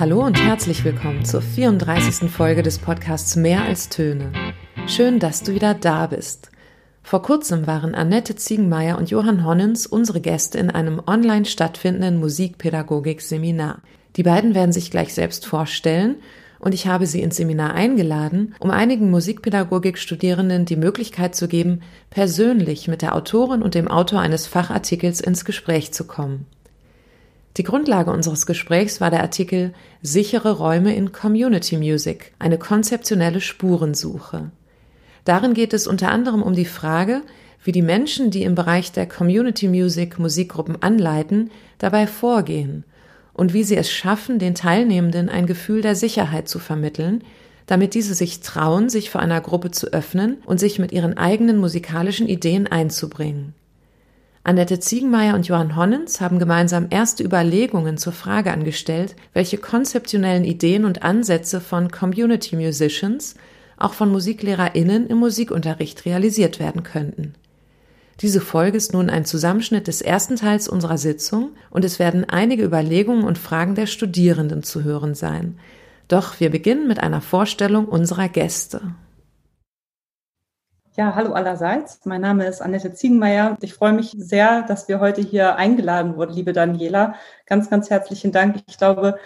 Hallo und herzlich willkommen zur 34. Folge des Podcasts Mehr als Töne. Schön, dass du wieder da bist. Vor kurzem waren Annette Ziegenmeier und Johann Honnens unsere Gäste in einem online stattfindenden Musikpädagogik-Seminar. Die beiden werden sich gleich selbst vorstellen und ich habe sie ins Seminar eingeladen, um einigen Musikpädagogik-Studierenden die Möglichkeit zu geben, persönlich mit der Autorin und dem Autor eines Fachartikels ins Gespräch zu kommen. Die Grundlage unseres Gesprächs war der Artikel Sichere Räume in Community Music, eine konzeptionelle Spurensuche. Darin geht es unter anderem um die Frage, wie die Menschen, die im Bereich der Community Music Musikgruppen anleiten, dabei vorgehen und wie sie es schaffen, den Teilnehmenden ein Gefühl der Sicherheit zu vermitteln, damit diese sich trauen, sich vor einer Gruppe zu öffnen und sich mit ihren eigenen musikalischen Ideen einzubringen. Annette Ziegenmeier und Johann Honnens haben gemeinsam erste Überlegungen zur Frage angestellt, welche konzeptionellen Ideen und Ansätze von Community Musicians, auch von MusiklehrerInnen im Musikunterricht realisiert werden könnten. Diese Folge ist nun ein Zusammenschnitt des ersten Teils unserer Sitzung und es werden einige Überlegungen und Fragen der Studierenden zu hören sein. Doch wir beginnen mit einer Vorstellung unserer Gäste. Ja, hallo allerseits. Mein Name ist Annette Ziegenmeier. Ich freue mich sehr, dass wir heute hier eingeladen wurden, liebe Daniela. Ganz, ganz herzlichen Dank. Ich glaube,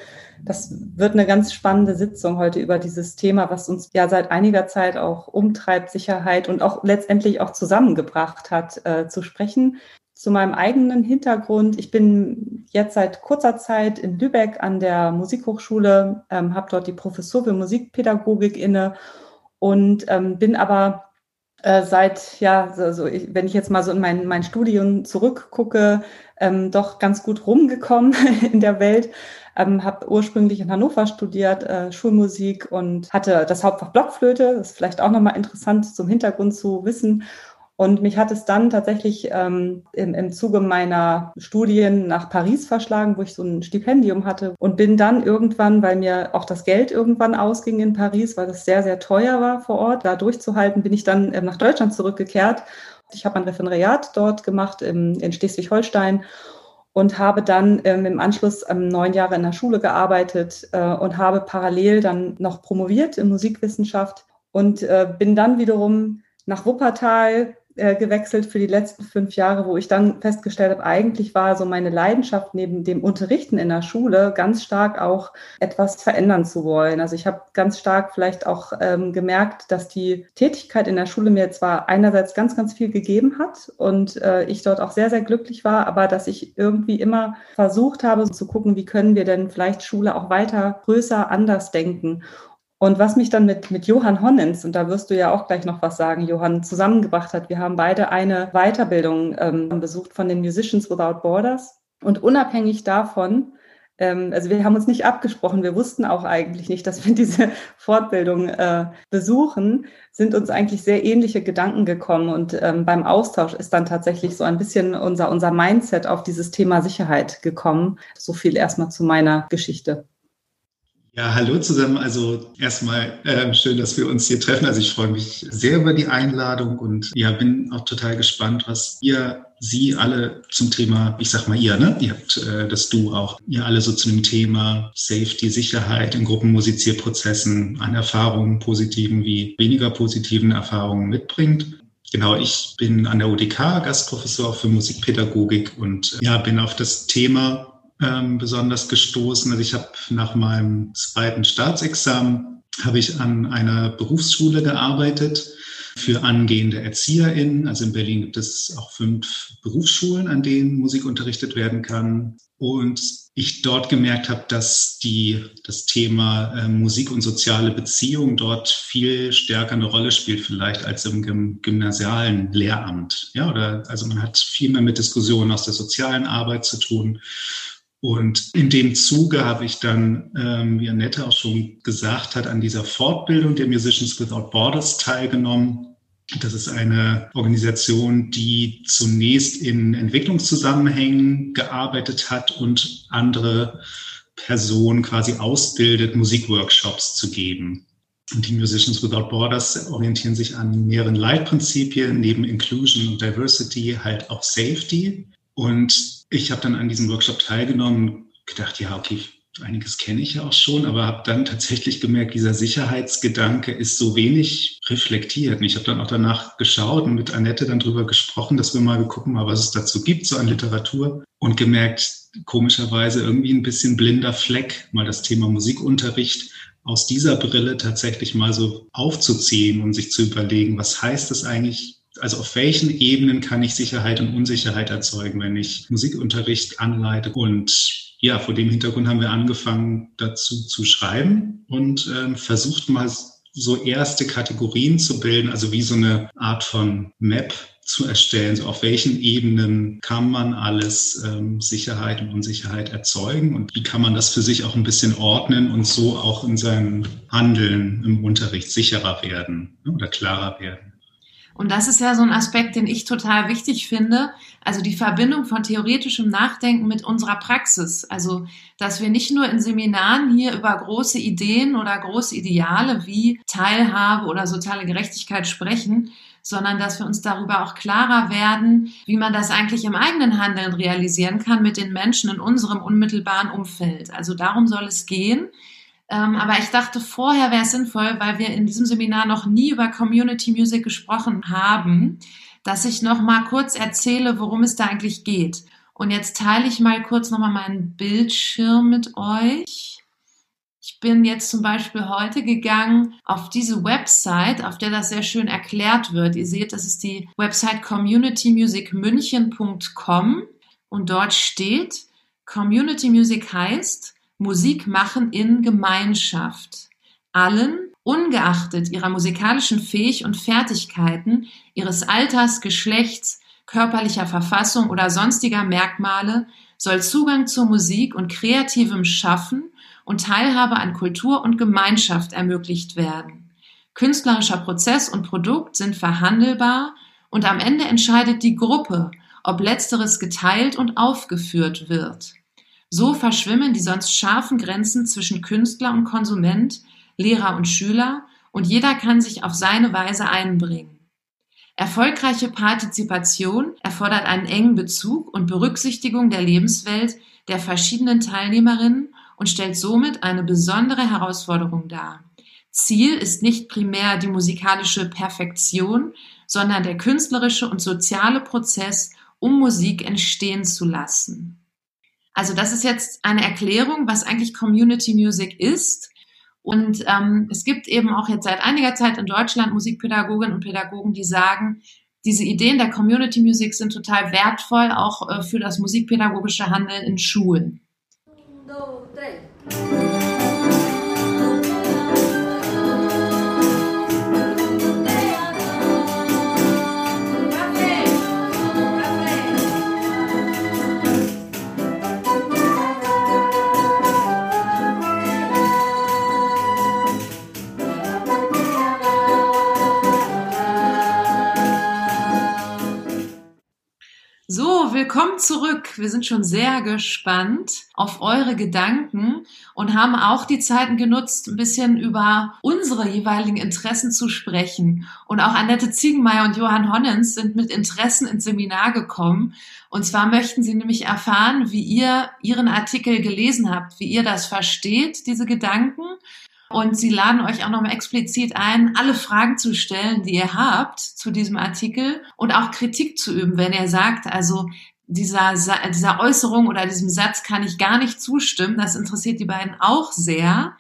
das wird eine ganz spannende Sitzung heute über dieses Thema, was uns ja seit einiger Zeit auch umtreibt, Sicherheit und auch letztendlich auch zusammengebracht hat, äh, zu sprechen. Zu meinem eigenen Hintergrund. Ich bin jetzt seit kurzer Zeit in Lübeck an der Musikhochschule, ähm, habe dort die Professur für Musikpädagogik inne und ähm, bin aber äh, seit, ja, so, so ich, wenn ich jetzt mal so in mein, mein Studium zurückgucke, ähm, doch ganz gut rumgekommen in der Welt. Ähm, habe ursprünglich in Hannover studiert, äh, Schulmusik und hatte das Hauptfach Blockflöte. Das ist vielleicht auch nochmal interessant zum Hintergrund zu wissen. Und mich hat es dann tatsächlich ähm, im, im Zuge meiner Studien nach Paris verschlagen, wo ich so ein Stipendium hatte und bin dann irgendwann, weil mir auch das Geld irgendwann ausging in Paris, weil es sehr, sehr teuer war vor Ort, da durchzuhalten, bin ich dann ähm, nach Deutschland zurückgekehrt. Ich habe ein Referendariat dort gemacht im, in Schleswig-Holstein und habe dann ähm, im Anschluss ähm, neun Jahre in der Schule gearbeitet äh, und habe parallel dann noch promoviert in Musikwissenschaft und äh, bin dann wiederum nach Wuppertal äh, gewechselt für die letzten fünf Jahre, wo ich dann festgestellt habe, eigentlich war so meine Leidenschaft neben dem Unterrichten in der Schule ganz stark auch etwas verändern zu wollen. Also ich habe ganz stark vielleicht auch ähm, gemerkt, dass die Tätigkeit in der Schule mir zwar einerseits ganz, ganz viel gegeben hat und äh, ich dort auch sehr, sehr glücklich war, aber dass ich irgendwie immer versucht habe zu gucken, wie können wir denn vielleicht Schule auch weiter größer anders denken. Und was mich dann mit, mit Johann Honnens, und da wirst du ja auch gleich noch was sagen, Johann, zusammengebracht hat, wir haben beide eine Weiterbildung ähm, besucht von den Musicians Without Borders. Und unabhängig davon, ähm, also wir haben uns nicht abgesprochen, wir wussten auch eigentlich nicht, dass wir diese Fortbildung äh, besuchen, sind uns eigentlich sehr ähnliche Gedanken gekommen. Und ähm, beim Austausch ist dann tatsächlich so ein bisschen unser, unser Mindset auf dieses Thema Sicherheit gekommen. So viel erstmal zu meiner Geschichte. Ja, hallo zusammen. Also erstmal äh, schön, dass wir uns hier treffen. Also ich freue mich sehr über die Einladung und ja, bin auch total gespannt, was ihr, Sie alle zum Thema, ich sag mal ihr, ne? Ihr habt äh, das Du auch, ihr alle so zu dem Thema Safety, Sicherheit in Gruppenmusizierprozessen an Erfahrungen, positiven wie weniger positiven Erfahrungen mitbringt. Genau, ich bin an der UDK Gastprofessor für Musikpädagogik und ja, bin auf das Thema ähm, besonders gestoßen. Also ich habe nach meinem zweiten Staatsexamen habe ich an einer Berufsschule gearbeitet für angehende ErzieherInnen. Also in Berlin gibt es auch fünf Berufsschulen, an denen Musik unterrichtet werden kann. Und ich dort gemerkt habe, dass die, das Thema äh, Musik und soziale Beziehung dort viel stärker eine Rolle spielt, vielleicht als im gymnasialen Lehramt. Ja, oder also man hat viel mehr mit Diskussionen aus der sozialen Arbeit zu tun. Und in dem Zuge habe ich dann, ähm, wie Annette auch schon gesagt hat, an dieser Fortbildung der Musicians Without Borders teilgenommen. Das ist eine Organisation, die zunächst in Entwicklungszusammenhängen gearbeitet hat und andere Personen quasi ausbildet, Musikworkshops zu geben. Und die Musicians Without Borders orientieren sich an mehreren Leitprinzipien, neben Inclusion und Diversity halt auch Safety. Und ich habe dann an diesem Workshop teilgenommen gedacht, ja, okay, einiges kenne ich ja auch schon, aber habe dann tatsächlich gemerkt, dieser Sicherheitsgedanke ist so wenig reflektiert. Und ich habe dann auch danach geschaut und mit Annette dann drüber gesprochen, dass wir mal gucken, mal, was es dazu gibt, so an Literatur und gemerkt, komischerweise irgendwie ein bisschen blinder Fleck, mal das Thema Musikunterricht aus dieser Brille tatsächlich mal so aufzuziehen und sich zu überlegen, was heißt das eigentlich also auf welchen Ebenen kann ich Sicherheit und Unsicherheit erzeugen, wenn ich Musikunterricht anleite und ja, vor dem Hintergrund haben wir angefangen, dazu zu schreiben und ähm, versucht mal so erste Kategorien zu bilden, also wie so eine Art von Map zu erstellen, so auf welchen Ebenen kann man alles ähm, Sicherheit und Unsicherheit erzeugen und wie kann man das für sich auch ein bisschen ordnen und so auch in seinem Handeln im Unterricht sicherer werden ne, oder klarer werden. Und das ist ja so ein Aspekt, den ich total wichtig finde. Also die Verbindung von theoretischem Nachdenken mit unserer Praxis. Also, dass wir nicht nur in Seminaren hier über große Ideen oder große Ideale wie Teilhabe oder soziale Gerechtigkeit sprechen, sondern dass wir uns darüber auch klarer werden, wie man das eigentlich im eigenen Handeln realisieren kann mit den Menschen in unserem unmittelbaren Umfeld. Also darum soll es gehen. Ähm, aber ich dachte, vorher wäre es sinnvoll, weil wir in diesem Seminar noch nie über Community Music gesprochen haben, dass ich noch mal kurz erzähle, worum es da eigentlich geht. Und jetzt teile ich mal kurz noch mal meinen Bildschirm mit euch. Ich bin jetzt zum Beispiel heute gegangen auf diese Website, auf der das sehr schön erklärt wird. Ihr seht, das ist die Website communitymusicmünchen.com und dort steht, Community Music heißt, Musik machen in Gemeinschaft. Allen, ungeachtet ihrer musikalischen Fähig und Fertigkeiten, ihres Alters, Geschlechts, körperlicher Verfassung oder sonstiger Merkmale, soll Zugang zur Musik und kreativem Schaffen und Teilhabe an Kultur und Gemeinschaft ermöglicht werden. Künstlerischer Prozess und Produkt sind verhandelbar und am Ende entscheidet die Gruppe, ob letzteres geteilt und aufgeführt wird. So verschwimmen die sonst scharfen Grenzen zwischen Künstler und Konsument, Lehrer und Schüler und jeder kann sich auf seine Weise einbringen. Erfolgreiche Partizipation erfordert einen engen Bezug und Berücksichtigung der Lebenswelt der verschiedenen Teilnehmerinnen und stellt somit eine besondere Herausforderung dar. Ziel ist nicht primär die musikalische Perfektion, sondern der künstlerische und soziale Prozess, um Musik entstehen zu lassen. Also das ist jetzt eine Erklärung, was eigentlich Community Music ist. Und ähm, es gibt eben auch jetzt seit einiger Zeit in Deutschland Musikpädagoginnen und Pädagogen, die sagen, diese Ideen der Community Music sind total wertvoll, auch äh, für das musikpädagogische Handeln in Schulen. No, willkommen zurück. Wir sind schon sehr gespannt auf eure Gedanken und haben auch die Zeiten genutzt, ein bisschen über unsere jeweiligen Interessen zu sprechen. Und auch Annette Ziegenmeier und Johann Honnens sind mit Interessen ins Seminar gekommen. Und zwar möchten sie nämlich erfahren, wie ihr ihren Artikel gelesen habt, wie ihr das versteht, diese Gedanken und sie laden euch auch nochmal explizit ein, alle Fragen zu stellen, die ihr habt zu diesem Artikel und auch Kritik zu üben, wenn ihr sagt, also dieser, dieser Äußerung oder diesem Satz kann ich gar nicht zustimmen. Das interessiert die beiden auch sehr.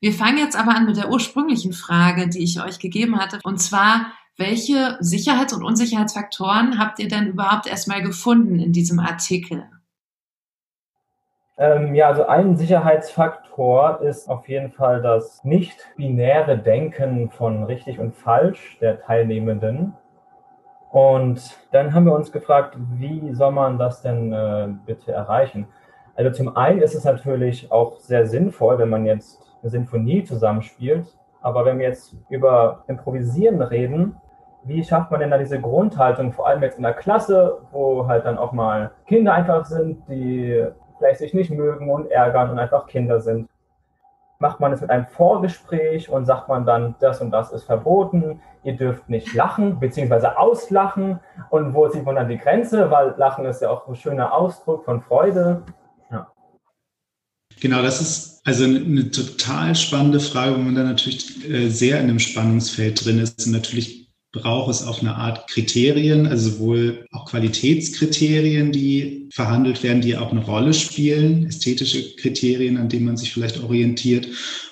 Wir fangen jetzt aber an mit der ursprünglichen Frage, die ich euch gegeben hatte. Und zwar, welche Sicherheits- und Unsicherheitsfaktoren habt ihr denn überhaupt erstmal gefunden in diesem Artikel? Ähm, ja, also ein Sicherheitsfaktor ist auf jeden Fall das nicht-binäre Denken von richtig und falsch der Teilnehmenden. Und dann haben wir uns gefragt, wie soll man das denn äh, bitte erreichen? Also zum einen ist es natürlich auch sehr sinnvoll, wenn man jetzt eine Sinfonie zusammenspielt. Aber wenn wir jetzt über Improvisieren reden, wie schafft man denn da diese Grundhaltung, vor allem jetzt in der Klasse, wo halt dann auch mal Kinder einfach sind, die vielleicht sich nicht mögen und ärgern und einfach Kinder sind. Macht man es mit einem Vorgespräch und sagt man dann, das und das ist verboten, ihr dürft nicht lachen, beziehungsweise auslachen. Und wo sieht man dann die Grenze? Weil Lachen ist ja auch ein schöner Ausdruck von Freude. Ja. Genau, das ist also eine total spannende Frage, wo man da natürlich äh, sehr in einem Spannungsfeld drin ist. Und natürlich braucht es auf eine Art Kriterien, also sowohl auch Qualitätskriterien, die verhandelt werden, die auch eine Rolle spielen, ästhetische Kriterien, an denen man sich vielleicht orientiert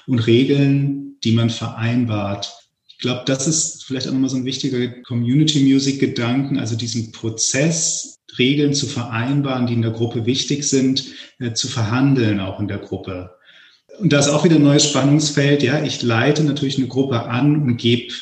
und Regeln, die man vereinbart. Ich glaube, das ist vielleicht auch nochmal so ein wichtiger Community Music Gedanken, also diesen Prozess, Regeln zu vereinbaren, die in der Gruppe wichtig sind, äh, zu verhandeln auch in der Gruppe. Und da ist auch wieder ein neues Spannungsfeld. Ja, ich leite natürlich eine Gruppe an und gebe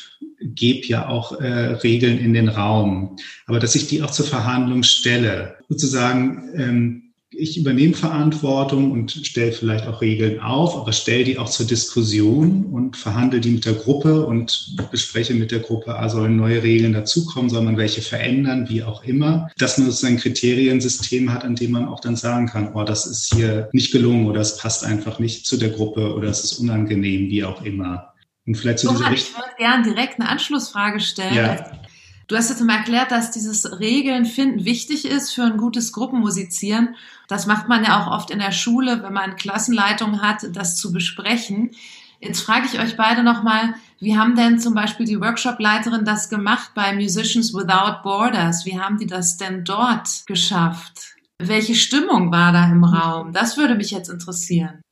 gebe ja auch äh, Regeln in den Raum. Aber dass ich die auch zur Verhandlung stelle, sozusagen, ähm, ich übernehme Verantwortung und stelle vielleicht auch Regeln auf, aber stelle die auch zur Diskussion und verhandle die mit der Gruppe und bespreche mit der Gruppe, ah, sollen neue Regeln dazukommen, soll man welche verändern, wie auch immer. Dass man sozusagen ein Kriteriensystem hat, an dem man auch dann sagen kann, oh, das ist hier nicht gelungen oder es passt einfach nicht zu der Gruppe oder es ist unangenehm, wie auch immer. Und vielleicht zu dieser Ich würde gerne direkt eine Anschlussfrage stellen. Ja. Du hast jetzt mal erklärt, dass dieses Regeln finden wichtig ist für ein gutes Gruppenmusizieren. Das macht man ja auch oft in der Schule, wenn man Klassenleitung hat, das zu besprechen. Jetzt frage ich euch beide nochmal, wie haben denn zum Beispiel die Workshop-Leiterin das gemacht bei Musicians Without Borders? Wie haben die das denn dort geschafft? Welche Stimmung war da im Raum? Das würde mich jetzt interessieren.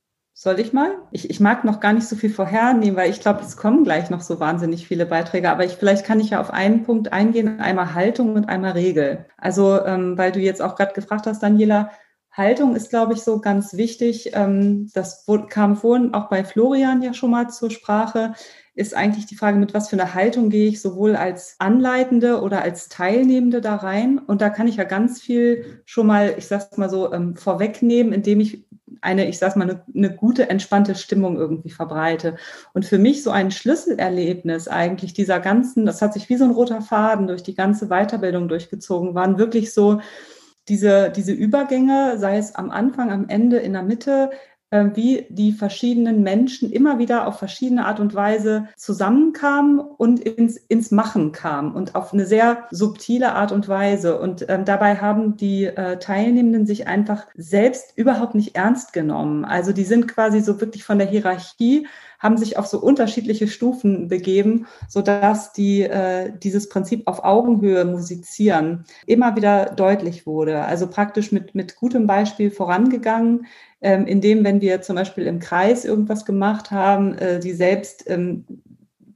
Soll ich mal? Ich, ich mag noch gar nicht so viel vorhernehmen, weil ich glaube, es kommen gleich noch so wahnsinnig viele Beiträge. Aber ich, vielleicht kann ich ja auf einen Punkt eingehen, einmal Haltung und einmal Regel. Also, ähm, weil du jetzt auch gerade gefragt hast, Daniela, Haltung ist, glaube ich, so ganz wichtig. Ähm, das kam vorhin auch bei Florian ja schon mal zur Sprache ist eigentlich die Frage, mit was für einer Haltung gehe ich sowohl als Anleitende oder als Teilnehmende da rein. Und da kann ich ja ganz viel schon mal, ich sag's mal so, ähm, vorwegnehmen, indem ich eine, ich sag's mal, eine, eine gute, entspannte Stimmung irgendwie verbreite. Und für mich so ein Schlüsselerlebnis eigentlich dieser ganzen, das hat sich wie so ein roter Faden durch die ganze Weiterbildung durchgezogen, waren wirklich so, diese, diese Übergänge, sei es am Anfang, am Ende, in der Mitte, wie die verschiedenen Menschen immer wieder auf verschiedene Art und Weise zusammenkamen und ins, ins Machen kamen und auf eine sehr subtile Art und Weise. Und ähm, dabei haben die äh, Teilnehmenden sich einfach selbst überhaupt nicht ernst genommen. Also die sind quasi so wirklich von der Hierarchie haben sich auf so unterschiedliche Stufen begeben, so dass die äh, dieses Prinzip auf Augenhöhe musizieren immer wieder deutlich wurde. Also praktisch mit mit gutem Beispiel vorangegangen, ähm, indem, wenn wir zum Beispiel im Kreis irgendwas gemacht haben, äh, die selbst ähm,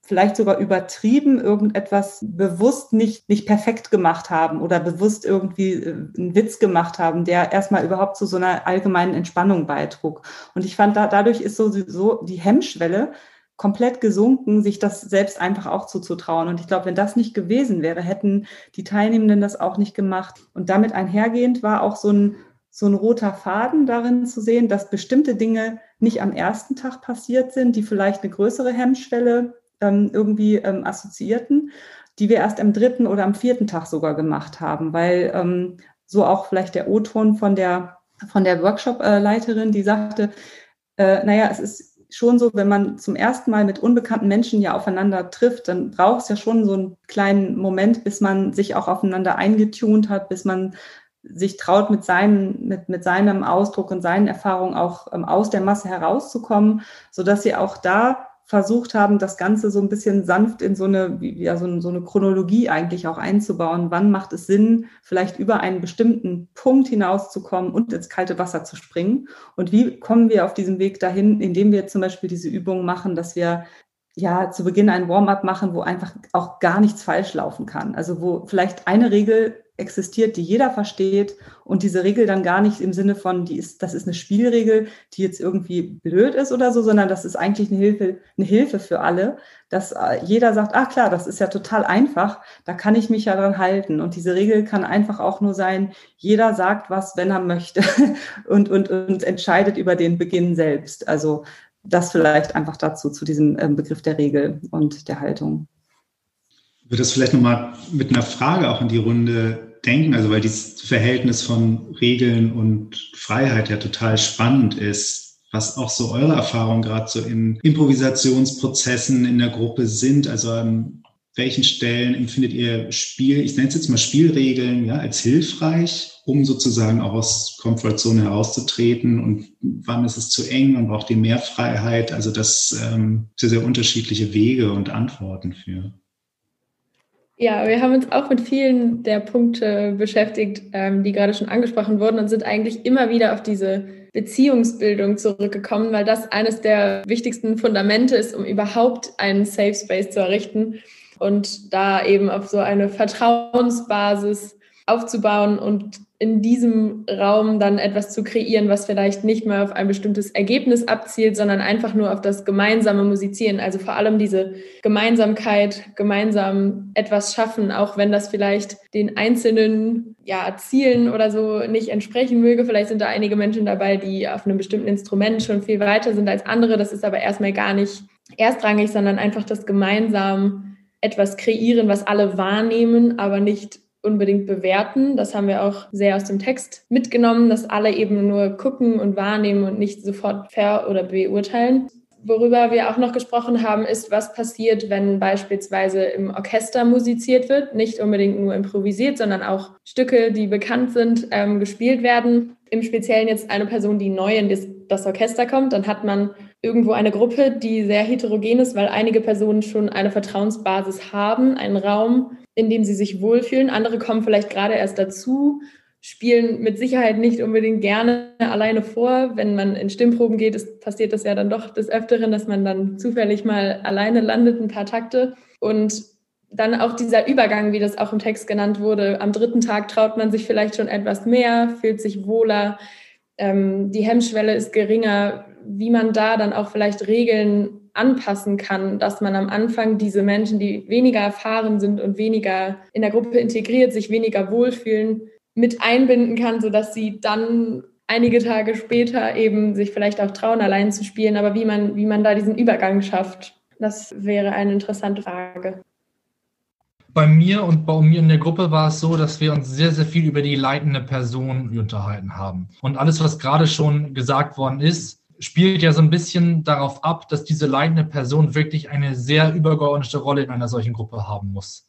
vielleicht sogar übertrieben irgendetwas bewusst nicht, nicht perfekt gemacht haben oder bewusst irgendwie äh, einen Witz gemacht haben, der erstmal überhaupt zu so einer allgemeinen Entspannung beitrug. Und ich fand, da, dadurch ist so, so die Hemmschwelle komplett gesunken, sich das selbst einfach auch zuzutrauen. Und ich glaube, wenn das nicht gewesen wäre, hätten die Teilnehmenden das auch nicht gemacht. Und damit einhergehend war auch so ein so ein roter Faden darin zu sehen, dass bestimmte Dinge nicht am ersten Tag passiert sind, die vielleicht eine größere Hemmschwelle ähm, irgendwie ähm, assoziierten, die wir erst am dritten oder am vierten Tag sogar gemacht haben, weil ähm, so auch vielleicht der O-Ton von der, von der Workshop-Leiterin, die sagte, äh, naja, es ist schon so, wenn man zum ersten Mal mit unbekannten Menschen ja aufeinander trifft, dann braucht es ja schon so einen kleinen Moment, bis man sich auch aufeinander eingetunt hat, bis man sich traut, mit, seinen, mit, mit seinem Ausdruck und seinen Erfahrungen auch ähm, aus der Masse herauszukommen, so dass sie auch da versucht haben, das Ganze so ein bisschen sanft in so eine, ja, so, eine Chronologie eigentlich auch einzubauen. Wann macht es Sinn, vielleicht über einen bestimmten Punkt hinauszukommen und ins kalte Wasser zu springen? Und wie kommen wir auf diesem Weg dahin, indem wir zum Beispiel diese Übung machen, dass wir ja zu Beginn ein Warm-up machen, wo einfach auch gar nichts falsch laufen kann. Also wo vielleicht eine Regel existiert, die jeder versteht und diese Regel dann gar nicht im Sinne von, die ist, das ist eine Spielregel, die jetzt irgendwie blöd ist oder so, sondern das ist eigentlich eine Hilfe, eine Hilfe für alle, dass äh, jeder sagt, ach klar, das ist ja total einfach, da kann ich mich ja dran halten. Und diese Regel kann einfach auch nur sein, jeder sagt was, wenn er möchte und, und, und entscheidet über den Beginn selbst. Also das vielleicht einfach dazu, zu diesem ähm, Begriff der Regel und der Haltung. Ich würde das vielleicht nochmal mit einer Frage auch in die Runde denken, also weil dieses Verhältnis von Regeln und Freiheit ja total spannend ist, was auch so eure Erfahrungen gerade so in Improvisationsprozessen in der Gruppe sind. Also ähm, welchen Stellen empfindet ihr Spiel, ich nenne es jetzt mal Spielregeln, ja, als hilfreich, um sozusagen auch aus Komfortzone herauszutreten und wann ist es zu eng, man braucht die mehr Freiheit, also das ähm, sind sehr unterschiedliche Wege und Antworten für. Ja, wir haben uns auch mit vielen der Punkte beschäftigt, ähm, die gerade schon angesprochen wurden und sind eigentlich immer wieder auf diese Beziehungsbildung zurückgekommen, weil das eines der wichtigsten Fundamente ist, um überhaupt einen Safe Space zu errichten und da eben auf so eine Vertrauensbasis aufzubauen und in diesem Raum dann etwas zu kreieren, was vielleicht nicht mehr auf ein bestimmtes Ergebnis abzielt, sondern einfach nur auf das gemeinsame Musizieren. Also vor allem diese Gemeinsamkeit, gemeinsam etwas schaffen, auch wenn das vielleicht den einzelnen ja, Zielen oder so nicht entsprechen möge. Vielleicht sind da einige Menschen dabei, die auf einem bestimmten Instrument schon viel weiter sind als andere. Das ist aber erstmal gar nicht erstrangig, sondern einfach das gemeinsam etwas kreieren, was alle wahrnehmen, aber nicht unbedingt bewerten. Das haben wir auch sehr aus dem Text mitgenommen, dass alle eben nur gucken und wahrnehmen und nicht sofort ver- oder beurteilen. Worüber wir auch noch gesprochen haben, ist, was passiert, wenn beispielsweise im Orchester musiziert wird, nicht unbedingt nur improvisiert, sondern auch Stücke, die bekannt sind, ähm, gespielt werden. Im Speziellen jetzt eine Person, die neu in das, das Orchester kommt, dann hat man irgendwo eine Gruppe, die sehr heterogen ist, weil einige Personen schon eine Vertrauensbasis haben, einen Raum, in dem sie sich wohlfühlen. Andere kommen vielleicht gerade erst dazu, spielen mit Sicherheit nicht unbedingt gerne alleine vor. Wenn man in Stimmproben geht, ist, passiert das ja dann doch des Öfteren, dass man dann zufällig mal alleine landet, ein paar Takte. Und dann auch dieser Übergang, wie das auch im Text genannt wurde. Am dritten Tag traut man sich vielleicht schon etwas mehr, fühlt sich wohler. Ähm, die Hemmschwelle ist geringer, wie man da dann auch vielleicht Regeln anpassen kann, dass man am Anfang diese Menschen, die weniger erfahren sind und weniger in der Gruppe integriert, sich weniger wohlfühlen, mit einbinden kann, sodass sie dann einige Tage später eben sich vielleicht auch trauen, allein zu spielen. Aber wie man, wie man da diesen Übergang schafft, das wäre eine interessante Frage. Bei mir und bei mir in der Gruppe war es so, dass wir uns sehr, sehr viel über die leitende Person unterhalten haben. Und alles, was gerade schon gesagt worden ist, spielt ja so ein bisschen darauf ab, dass diese leitende Person wirklich eine sehr übergeordnete Rolle in einer solchen Gruppe haben muss.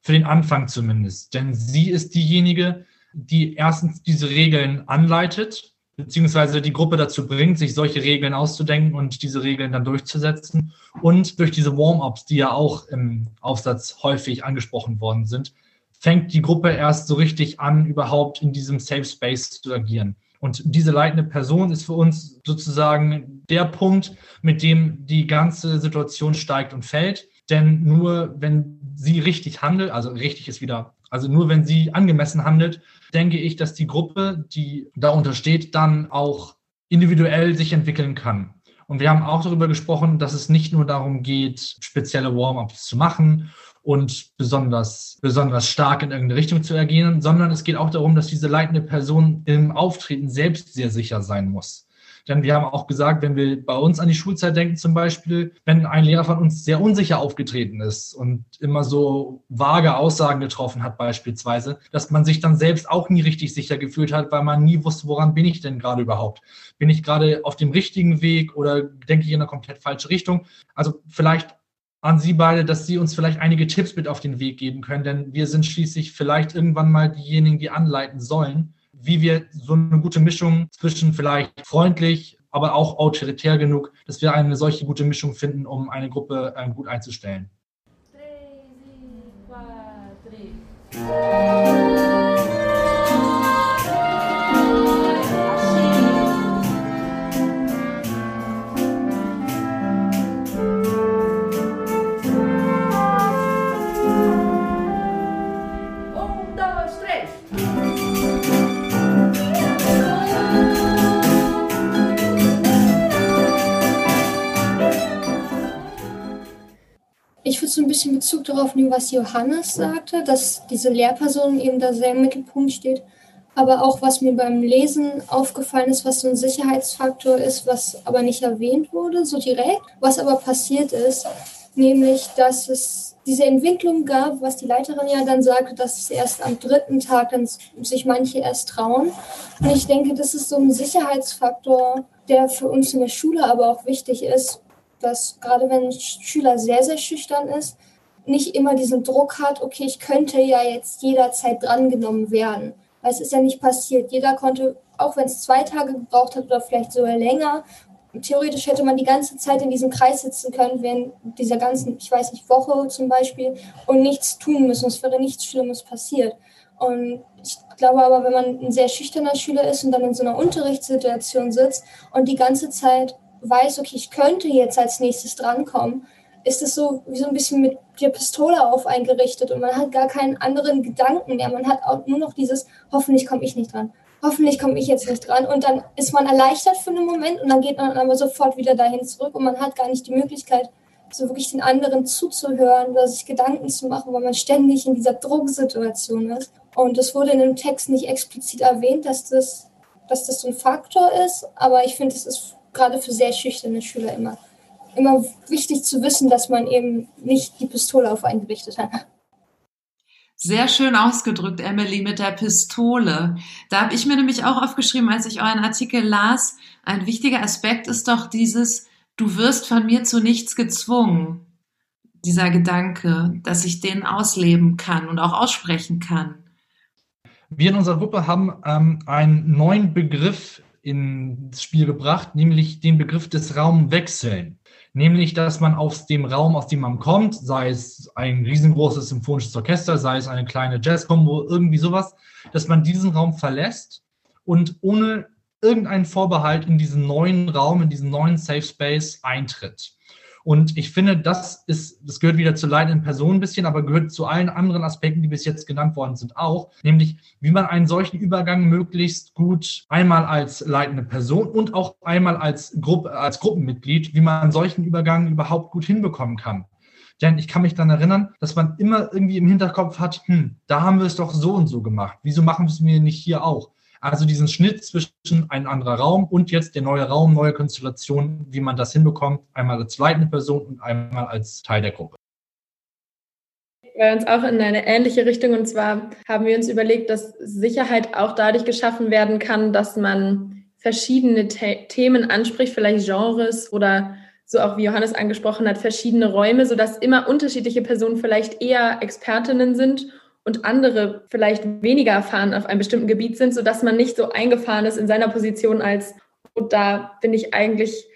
Für den Anfang zumindest. Denn sie ist diejenige, die erstens diese Regeln anleitet, beziehungsweise die Gruppe dazu bringt, sich solche Regeln auszudenken und diese Regeln dann durchzusetzen. Und durch diese Warm-ups, die ja auch im Aufsatz häufig angesprochen worden sind, fängt die Gruppe erst so richtig an, überhaupt in diesem Safe Space zu agieren. Und diese leitende Person ist für uns sozusagen der Punkt, mit dem die ganze Situation steigt und fällt. Denn nur wenn sie richtig handelt, also richtig ist wieder, also nur wenn sie angemessen handelt, denke ich, dass die Gruppe, die darunter steht, dann auch individuell sich entwickeln kann. Und wir haben auch darüber gesprochen, dass es nicht nur darum geht, spezielle Warm-ups zu machen und besonders, besonders stark in irgendeine Richtung zu agieren, sondern es geht auch darum, dass diese leitende Person im Auftreten selbst sehr sicher sein muss. Denn wir haben auch gesagt, wenn wir bei uns an die Schulzeit denken zum Beispiel, wenn ein Lehrer von uns sehr unsicher aufgetreten ist und immer so vage Aussagen getroffen hat beispielsweise, dass man sich dann selbst auch nie richtig sicher gefühlt hat, weil man nie wusste, woran bin ich denn gerade überhaupt? Bin ich gerade auf dem richtigen Weg oder denke ich in eine komplett falsche Richtung? Also vielleicht an Sie beide, dass Sie uns vielleicht einige Tipps mit auf den Weg geben können, denn wir sind schließlich vielleicht irgendwann mal diejenigen, die anleiten sollen, wie wir so eine gute Mischung zwischen vielleicht freundlich, aber auch autoritär genug, dass wir eine solche gute Mischung finden, um eine Gruppe ähm, gut einzustellen. Drei, so ein bisschen Bezug darauf nehmen, was Johannes sagte, dass diese Lehrperson eben da sehr im Mittelpunkt steht. Aber auch was mir beim Lesen aufgefallen ist, was so ein Sicherheitsfaktor ist, was aber nicht erwähnt wurde, so direkt, was aber passiert ist, nämlich, dass es diese Entwicklung gab, was die Leiterin ja dann sagte, dass es erst am dritten Tag dann sich manche erst trauen. Und ich denke, das ist so ein Sicherheitsfaktor, der für uns in der Schule aber auch wichtig ist, dass gerade wenn ein Schüler sehr, sehr schüchtern ist, nicht immer diesen Druck hat, okay, ich könnte ja jetzt jederzeit drangenommen werden. Weil es ist ja nicht passiert. Jeder konnte, auch wenn es zwei Tage gebraucht hat oder vielleicht sogar länger, theoretisch hätte man die ganze Zeit in diesem Kreis sitzen können, während dieser ganzen, ich weiß nicht, Woche zum Beispiel und nichts tun müssen. Es wäre nichts Schlimmes passiert. Und ich glaube aber, wenn man ein sehr schüchterner Schüler ist und dann in so einer Unterrichtssituation sitzt und die ganze Zeit weiß, okay, ich könnte jetzt als nächstes drankommen, ist es so wie so ein bisschen mit der Pistole auf eingerichtet und man hat gar keinen anderen Gedanken mehr. Man hat auch nur noch dieses, hoffentlich komme ich nicht dran. Hoffentlich komme ich jetzt nicht dran. Und dann ist man erleichtert für einen Moment und dann geht man aber sofort wieder dahin zurück und man hat gar nicht die Möglichkeit, so wirklich den anderen zuzuhören oder sich Gedanken zu machen, weil man ständig in dieser Drucksituation ist. Und es wurde in dem Text nicht explizit erwähnt, dass das, dass das so ein Faktor ist, aber ich finde, es ist gerade für sehr schüchterne Schüler immer, immer wichtig zu wissen, dass man eben nicht die Pistole auf einen gerichtet hat. Sehr schön ausgedrückt, Emily, mit der Pistole. Da habe ich mir nämlich auch aufgeschrieben, als ich euren Artikel las, ein wichtiger Aspekt ist doch dieses, du wirst von mir zu nichts gezwungen. Dieser Gedanke, dass ich den ausleben kann und auch aussprechen kann. Wir in unserer Gruppe haben ähm, einen neuen Begriff ins Spiel gebracht, nämlich den Begriff des Raumwechseln. Nämlich, dass man aus dem Raum, aus dem man kommt, sei es ein riesengroßes symphonisches Orchester, sei es eine kleine Jazz-Kombo, irgendwie sowas, dass man diesen Raum verlässt und ohne irgendeinen Vorbehalt in diesen neuen Raum, in diesen neuen Safe Space eintritt. Und ich finde, das ist, das gehört wieder zur leitenden Person ein bisschen, aber gehört zu allen anderen Aspekten, die bis jetzt genannt worden sind, auch. Nämlich, wie man einen solchen Übergang möglichst gut einmal als leitende Person und auch einmal als, Gruppe, als Gruppenmitglied, wie man einen solchen Übergang überhaupt gut hinbekommen kann. Denn ich kann mich dann erinnern, dass man immer irgendwie im Hinterkopf hat, hm, da haben wir es doch so und so gemacht. Wieso machen wir es mir nicht hier auch? Also diesen Schnitt zwischen ein anderer Raum und jetzt der neue Raum, neue Konstellation, wie man das hinbekommt, einmal als leitende Person und einmal als Teil der Gruppe. Bei uns auch in eine ähnliche Richtung. Und zwar haben wir uns überlegt, dass Sicherheit auch dadurch geschaffen werden kann, dass man verschiedene The Themen anspricht, vielleicht Genres oder so auch wie Johannes angesprochen hat, verschiedene Räume, sodass immer unterschiedliche Personen vielleicht eher Expertinnen sind und andere vielleicht weniger erfahren auf einem bestimmten Gebiet sind, sodass man nicht so eingefahren ist in seiner Position als, oh, da bin ich eigentlich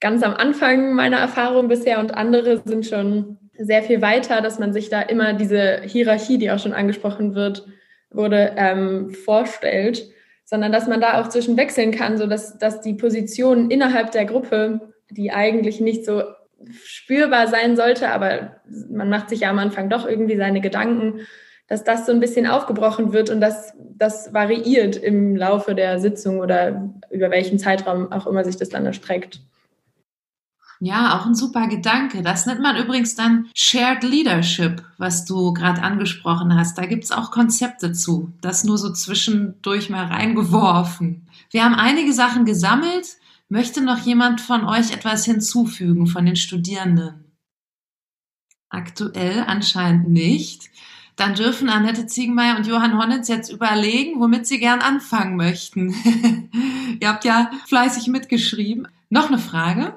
ganz am Anfang meiner Erfahrung bisher und andere sind schon sehr viel weiter, dass man sich da immer diese Hierarchie, die auch schon angesprochen wird, wurde, ähm, vorstellt, sondern dass man da auch zwischen wechseln kann, sodass dass die Position innerhalb der Gruppe, die eigentlich nicht so spürbar sein sollte, aber man macht sich ja am Anfang doch irgendwie seine Gedanken, dass das so ein bisschen aufgebrochen wird und dass das variiert im Laufe der Sitzung oder über welchen Zeitraum auch immer sich das dann erstreckt. Ja, auch ein super Gedanke. Das nennt man übrigens dann Shared Leadership, was du gerade angesprochen hast. Da gibt's auch Konzepte zu. Das nur so zwischendurch mal reingeworfen. Wir haben einige Sachen gesammelt. Möchte noch jemand von euch etwas hinzufügen von den Studierenden? Aktuell anscheinend nicht dann dürfen Annette Ziegenmeier und Johann Honnitz jetzt überlegen, womit sie gern anfangen möchten. Ihr habt ja fleißig mitgeschrieben. Noch eine Frage?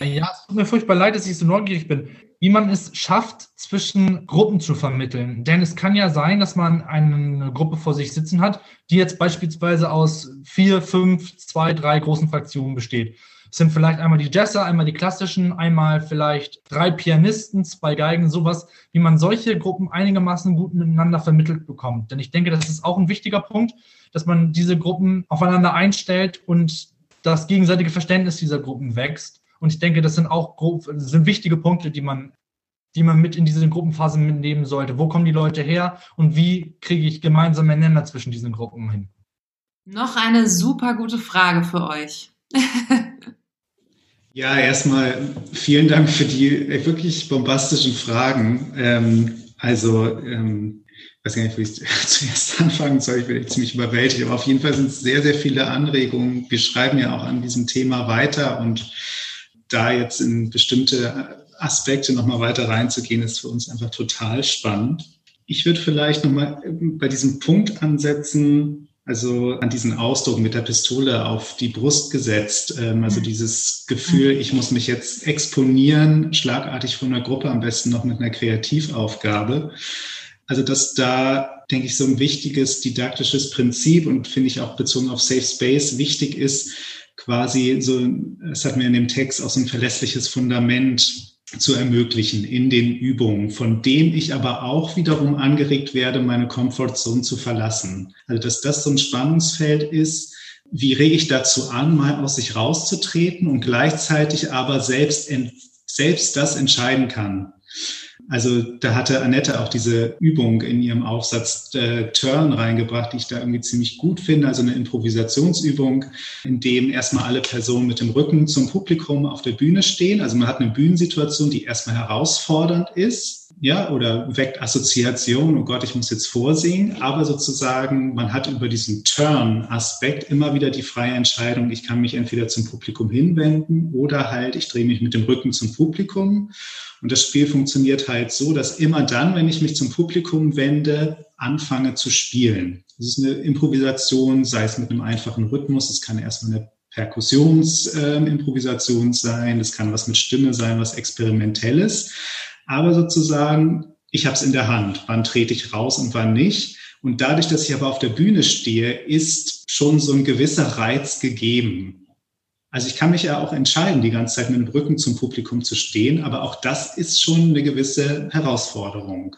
ja, es tut mir furchtbar leid, dass ich so neugierig bin. Wie man es schafft, zwischen Gruppen zu vermitteln. Denn es kann ja sein, dass man eine Gruppe vor sich sitzen hat, die jetzt beispielsweise aus vier, fünf, zwei, drei großen Fraktionen besteht. Sind vielleicht einmal die Jazzer, einmal die klassischen, einmal vielleicht drei Pianisten, zwei Geigen, sowas, wie man solche Gruppen einigermaßen gut miteinander vermittelt bekommt. Denn ich denke, das ist auch ein wichtiger Punkt, dass man diese Gruppen aufeinander einstellt und das gegenseitige Verständnis dieser Gruppen wächst. Und ich denke, das sind auch das sind wichtige Punkte, die man, die man mit in diese Gruppenphase mitnehmen sollte. Wo kommen die Leute her und wie kriege ich gemeinsame Nenner zwischen diesen Gruppen hin? Noch eine super gute Frage für euch. ja, erstmal vielen Dank für die wirklich bombastischen Fragen. Ähm, also, ähm, ich weiß gar nicht, wo ich zuerst anfangen soll. Ich bin ziemlich überwältigt. Aber auf jeden Fall sind es sehr, sehr viele Anregungen. Wir schreiben ja auch an diesem Thema weiter und da jetzt in bestimmte Aspekte nochmal weiter reinzugehen, ist für uns einfach total spannend. Ich würde vielleicht nochmal bei diesem Punkt ansetzen, Also an diesen Ausdruck mit der Pistole auf die Brust gesetzt. Ähm, also dieses Gefühl, ich muss mich jetzt exponieren, schlagartig von der Gruppe, am besten noch mit einer Kreativaufgabe. Also dass da, denke ich, so ein wichtiges didaktisches Prinzip und finde ich auch bezogen auf Safe Space wichtig ist, quasi so, es hat mir in dem Text auch so ein verlässliches Fundament zu ermöglichen in den Übungen, von dem ich aber auch wiederum angeregt werde, meine Comfortzone zu verlassen. Also dass das so ein Spannungsfeld ist, wie rege ich dazu an, mal aus sich rauszutreten und gleichzeitig aber selbst, selbst das entscheiden kann. Also da hatte Annette auch diese Übung in ihrem Aufsatz äh, Turn reingebracht, die ich da irgendwie ziemlich gut finde. Also eine Improvisationsübung, in dem erstmal alle Personen mit dem Rücken zum Publikum auf der Bühne stehen. Also man hat eine Bühnensituation, die erstmal herausfordernd ist ja, oder weckt Assoziation, oh Gott, ich muss jetzt vorsingen, aber sozusagen, man hat über diesen Turn-Aspekt immer wieder die freie Entscheidung, ich kann mich entweder zum Publikum hinwenden oder halt, ich drehe mich mit dem Rücken zum Publikum. Und das Spiel funktioniert halt so, dass immer dann, wenn ich mich zum Publikum wende, anfange zu spielen. Das ist eine Improvisation, sei es mit einem einfachen Rhythmus, es kann erstmal eine Perkussionsimprovisation äh, sein, das kann was mit Stimme sein, was Experimentelles aber sozusagen, ich habe es in der Hand, wann trete ich raus und wann nicht. Und dadurch, dass ich aber auf der Bühne stehe, ist schon so ein gewisser Reiz gegeben. Also ich kann mich ja auch entscheiden, die ganze Zeit mit dem Rücken zum Publikum zu stehen, aber auch das ist schon eine gewisse Herausforderung.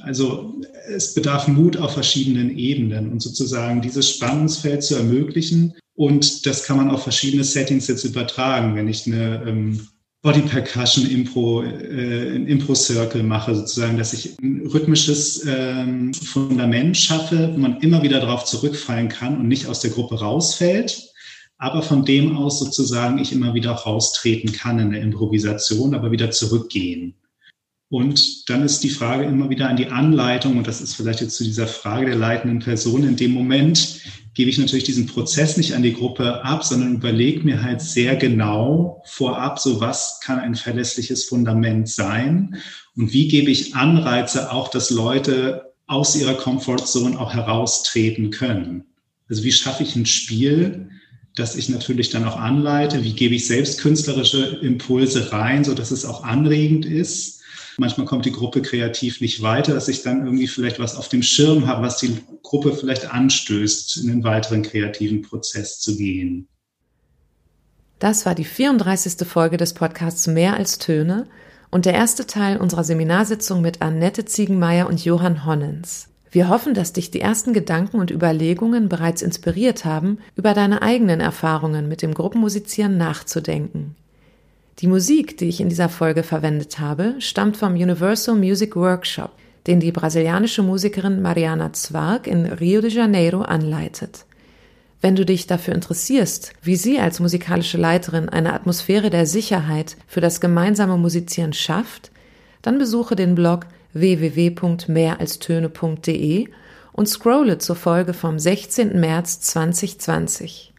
Also es bedarf Mut auf verschiedenen Ebenen und sozusagen dieses Spannungsfeld zu ermöglichen. Und das kann man auf verschiedene Settings jetzt übertragen. Wenn ich eine ähm, Body Percussion Impro, äh, Impro Circle mache, sozusagen, dass ich ein rhythmisches ähm, Fundament schaffe, wo man immer wieder darauf zurückfallen kann und nicht aus der Gruppe rausfällt, aber von dem aus sozusagen ich immer wieder raustreten kann in der Improvisation, aber wieder zurückgehen. Und dann ist die Frage immer wieder an die Anleitung, und das ist vielleicht jetzt zu dieser Frage der leitenden Person. In dem Moment gebe ich natürlich diesen Prozess nicht an die Gruppe ab, sondern überlege mir halt sehr genau vorab, so was kann ein verlässliches Fundament sein und wie gebe ich Anreize auch, dass Leute aus ihrer Comfortzone auch heraustreten können. Also wie schaffe ich ein Spiel, das ich natürlich dann auch anleite? Wie gebe ich selbst künstlerische Impulse rein, so dass es auch anregend ist? Manchmal kommt die Gruppe kreativ nicht weiter, dass ich dann irgendwie vielleicht was auf dem Schirm habe, was die Gruppe vielleicht anstößt, in den weiteren kreativen Prozess zu gehen. Das war die 34. Folge des Podcasts Mehr als Töne und der erste Teil unserer Seminarsitzung mit Annette Ziegenmeier und Johann Honnens. Wir hoffen, dass dich die ersten Gedanken und Überlegungen bereits inspiriert haben, über deine eigenen Erfahrungen mit dem Gruppenmusizieren nachzudenken. Die Musik, die ich in dieser Folge verwendet habe, stammt vom Universal Music Workshop, den die brasilianische Musikerin Mariana Zwarg in Rio de Janeiro anleitet. Wenn du dich dafür interessierst, wie sie als musikalische Leiterin eine Atmosphäre der Sicherheit für das gemeinsame Musizieren schafft, dann besuche den Blog www.mehralstöne.de und scrolle zur Folge vom 16. März 2020.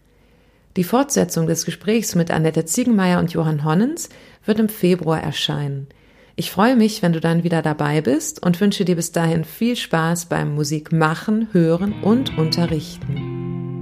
Die Fortsetzung des Gesprächs mit Annette Ziegenmeier und Johann Honnens wird im Februar erscheinen. Ich freue mich, wenn du dann wieder dabei bist und wünsche dir bis dahin viel Spaß beim Musik machen, hören und unterrichten.